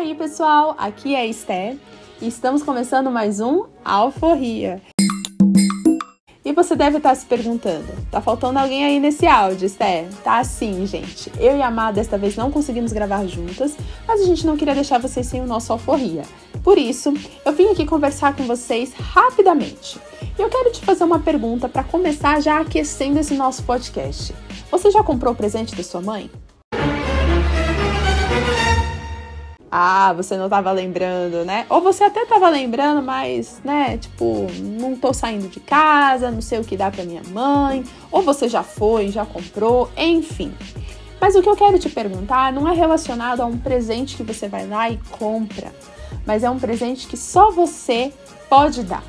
aí, pessoal? Aqui é a Esté e estamos começando mais um Alforria. E você deve estar se perguntando: tá faltando alguém aí nesse áudio, Esté? Tá assim, gente. Eu e a Má desta vez não conseguimos gravar juntas, mas a gente não queria deixar vocês sem o nosso Alforria. Por isso, eu vim aqui conversar com vocês rapidamente. E eu quero te fazer uma pergunta para começar já aquecendo esse nosso podcast. Você já comprou o presente da sua mãe? Ah, você não estava lembrando, né? Ou você até estava lembrando, mas, né, tipo, não tô saindo de casa, não sei o que dá para minha mãe, ou você já foi, já comprou, enfim. Mas o que eu quero te perguntar não é relacionado a um presente que você vai lá e compra, mas é um presente que só você pode dar.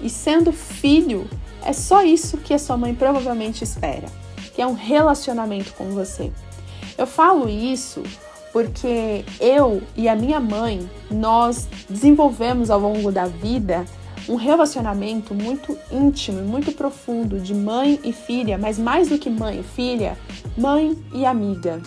E sendo filho, é só isso que a sua mãe provavelmente espera, que é um relacionamento com você. Eu falo isso porque eu e a minha mãe, nós desenvolvemos ao longo da vida um relacionamento muito íntimo muito profundo de mãe e filha, mas mais do que mãe e filha, mãe e amiga,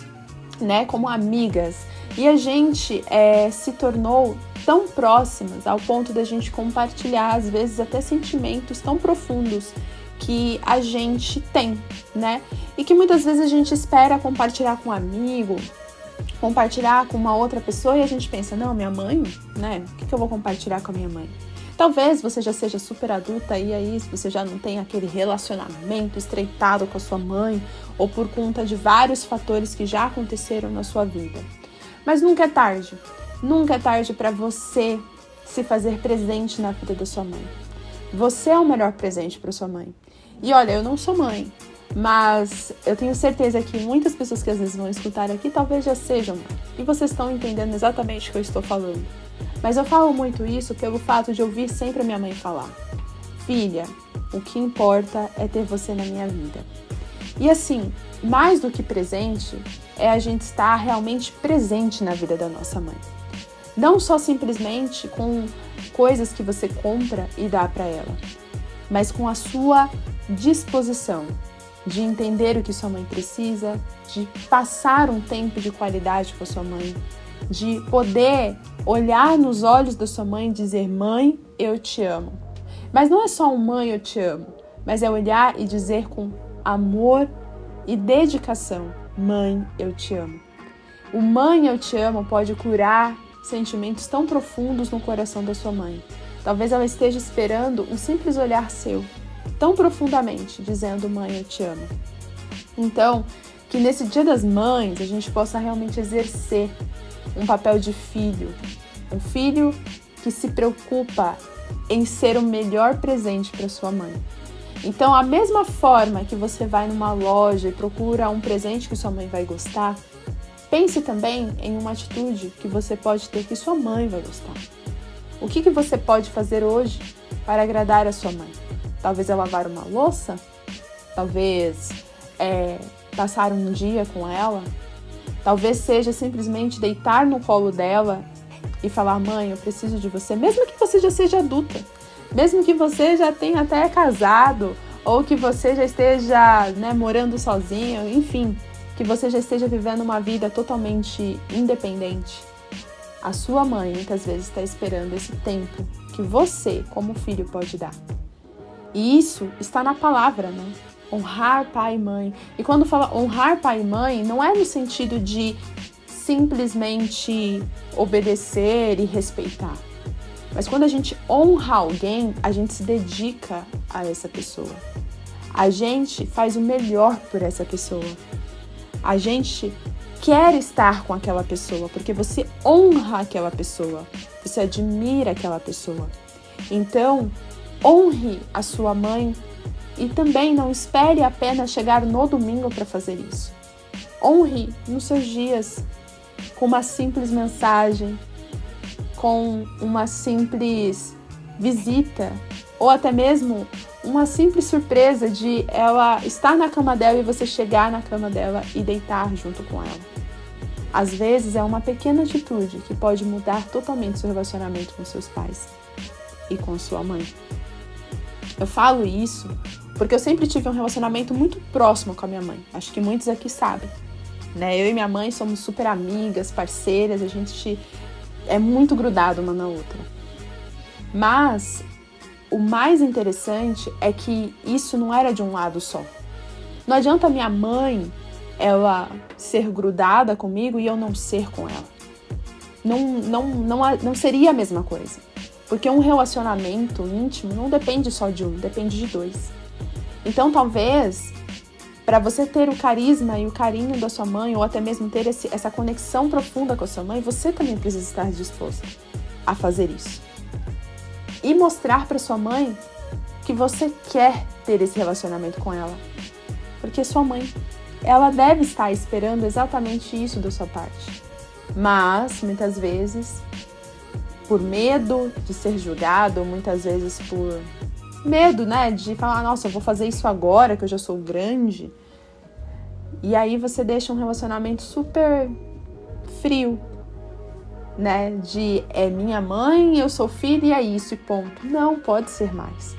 né? Como amigas. E a gente é, se tornou tão próximas ao ponto da gente compartilhar, às vezes, até sentimentos tão profundos que a gente tem, né? E que muitas vezes a gente espera compartilhar com um amigo, compartilhar com uma outra pessoa e a gente pensa, não, minha mãe, né? O que, eu vou compartilhar com a minha mãe? Talvez você já seja super adulta e aí você já não tem aquele relacionamento estreitado com a sua mãe ou por conta de vários fatores que já aconteceram na sua vida. Mas nunca é tarde. Nunca é tarde para você se fazer presente na vida da sua mãe. Você é o melhor presente para sua mãe. E olha, eu não sou mãe, mas eu tenho certeza que muitas pessoas que às vezes vão escutar aqui talvez já sejam, e vocês estão entendendo exatamente o que eu estou falando. Mas eu falo muito isso pelo fato de ouvir sempre a minha mãe falar: Filha, o que importa é ter você na minha vida. E assim, mais do que presente, é a gente estar realmente presente na vida da nossa mãe. Não só simplesmente com coisas que você compra e dá para ela, mas com a sua disposição, de entender o que sua mãe precisa, de passar um tempo de qualidade com a sua mãe, de poder olhar nos olhos da sua mãe e dizer: Mãe, eu te amo. Mas não é só um mãe, eu te amo, mas é olhar e dizer com amor e dedicação: Mãe, eu te amo. O mãe, eu te amo pode curar sentimentos tão profundos no coração da sua mãe. Talvez ela esteja esperando um simples olhar seu tão profundamente, dizendo: Mãe, eu te amo. Então, que nesse Dia das Mães a gente possa realmente exercer um papel de filho, um filho que se preocupa em ser o melhor presente para sua mãe. Então, a mesma forma que você vai numa loja e procura um presente que sua mãe vai gostar, pense também em uma atitude que você pode ter que sua mãe vai gostar. O que, que você pode fazer hoje para agradar a sua mãe? Talvez é lavar uma louça? Talvez é passar um dia com ela? Talvez seja simplesmente deitar no colo dela e falar: Mãe, eu preciso de você, mesmo que você já seja adulta, mesmo que você já tenha até casado, ou que você já esteja né, morando sozinho, enfim, que você já esteja vivendo uma vida totalmente independente. A sua mãe muitas vezes está esperando esse tempo que você, como filho, pode dar. E isso está na palavra, né? Honrar pai e mãe. E quando fala honrar pai e mãe, não é no sentido de simplesmente obedecer e respeitar. Mas quando a gente honra alguém, a gente se dedica a essa pessoa. A gente faz o melhor por essa pessoa. A gente quer estar com aquela pessoa porque você honra aquela pessoa, você admira aquela pessoa. Então, honre a sua mãe e também não espere apenas chegar no domingo para fazer isso. Honre nos seus dias com uma simples mensagem, com uma simples visita ou até mesmo uma simples surpresa de ela estar na cama dela e você chegar na cama dela e deitar junto com ela. Às vezes é uma pequena atitude que pode mudar totalmente seu relacionamento com seus pais e com sua mãe. Eu falo isso porque eu sempre tive um relacionamento muito próximo com a minha mãe. Acho que muitos aqui sabem. Né? Eu e minha mãe somos super amigas, parceiras, a gente é muito grudado uma na outra. Mas o mais interessante é que isso não era de um lado só. Não adianta minha mãe ela ser grudada comigo e eu não ser com ela. Não, não, não, não seria a mesma coisa. Porque um relacionamento íntimo não depende só de um, depende de dois. Então, talvez, para você ter o carisma e o carinho da sua mãe, ou até mesmo ter esse, essa conexão profunda com a sua mãe, você também precisa estar disposto a fazer isso. E mostrar para sua mãe que você quer ter esse relacionamento com ela. Porque sua mãe, ela deve estar esperando exatamente isso da sua parte. Mas, muitas vezes, por medo de ser julgado, muitas vezes por medo, né, de falar, nossa, eu vou fazer isso agora que eu já sou grande. E aí você deixa um relacionamento super frio, né, de é minha mãe, eu sou filho e é isso e ponto. Não, pode ser mais.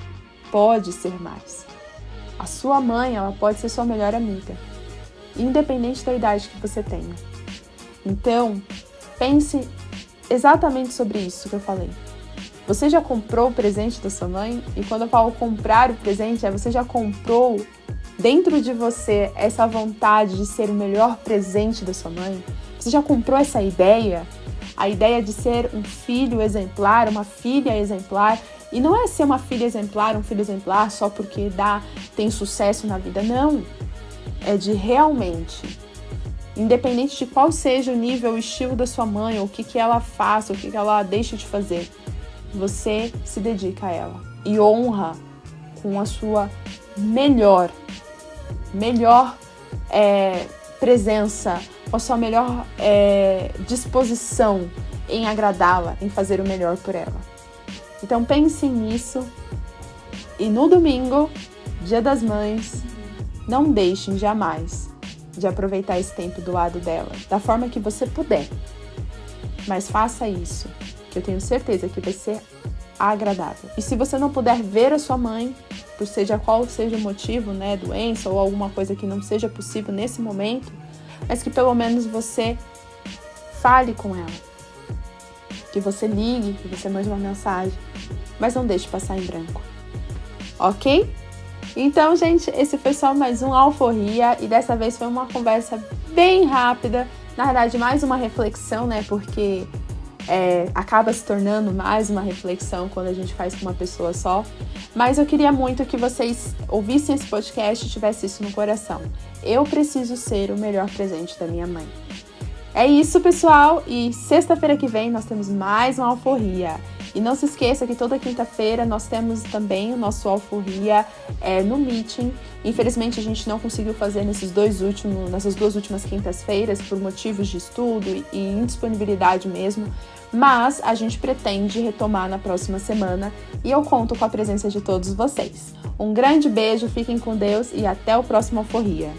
Pode ser mais. A sua mãe, ela pode ser sua melhor amiga, independente da idade que você tenha. Então, pense exatamente sobre isso que eu falei. Você já comprou o presente da sua mãe? E quando eu falo comprar o presente, é você já comprou dentro de você essa vontade de ser o melhor presente da sua mãe? Você já comprou essa ideia? A ideia de ser um filho exemplar, uma filha exemplar. E não é ser uma filha exemplar, um filho exemplar só porque dá, tem sucesso na vida, não. É de realmente independente de qual seja o nível, o estilo da sua mãe, o que, que ela faça, o que, que ela deixa de fazer, você se dedica a ela e honra com a sua melhor, melhor é, presença, com a sua melhor é, disposição em agradá-la, em fazer o melhor por ela. Então pense nisso e no domingo, Dia das Mães, não deixem jamais de aproveitar esse tempo do lado dela, da forma que você puder. Mas faça isso, que eu tenho certeza que vai ser agradável. E se você não puder ver a sua mãe, por seja qual seja o motivo, né, doença ou alguma coisa que não seja possível nesse momento, mas que pelo menos você fale com ela. Que você ligue, que você mande uma mensagem, mas não deixe passar em branco. OK? Então, gente, esse foi só mais um Alforria e dessa vez foi uma conversa bem rápida. Na verdade, mais uma reflexão, né? Porque é, acaba se tornando mais uma reflexão quando a gente faz com uma pessoa só. Mas eu queria muito que vocês ouvissem esse podcast e tivessem isso no coração. Eu preciso ser o melhor presente da minha mãe. É isso, pessoal, e sexta-feira que vem nós temos mais uma alforria. E não se esqueça que toda quinta-feira nós temos também o nosso alforria é, no meeting. Infelizmente a gente não conseguiu fazer nesses dois últimos, nessas duas últimas quintas-feiras por motivos de estudo e indisponibilidade mesmo. Mas a gente pretende retomar na próxima semana e eu conto com a presença de todos vocês. Um grande beijo, fiquem com Deus e até o próximo Alforria.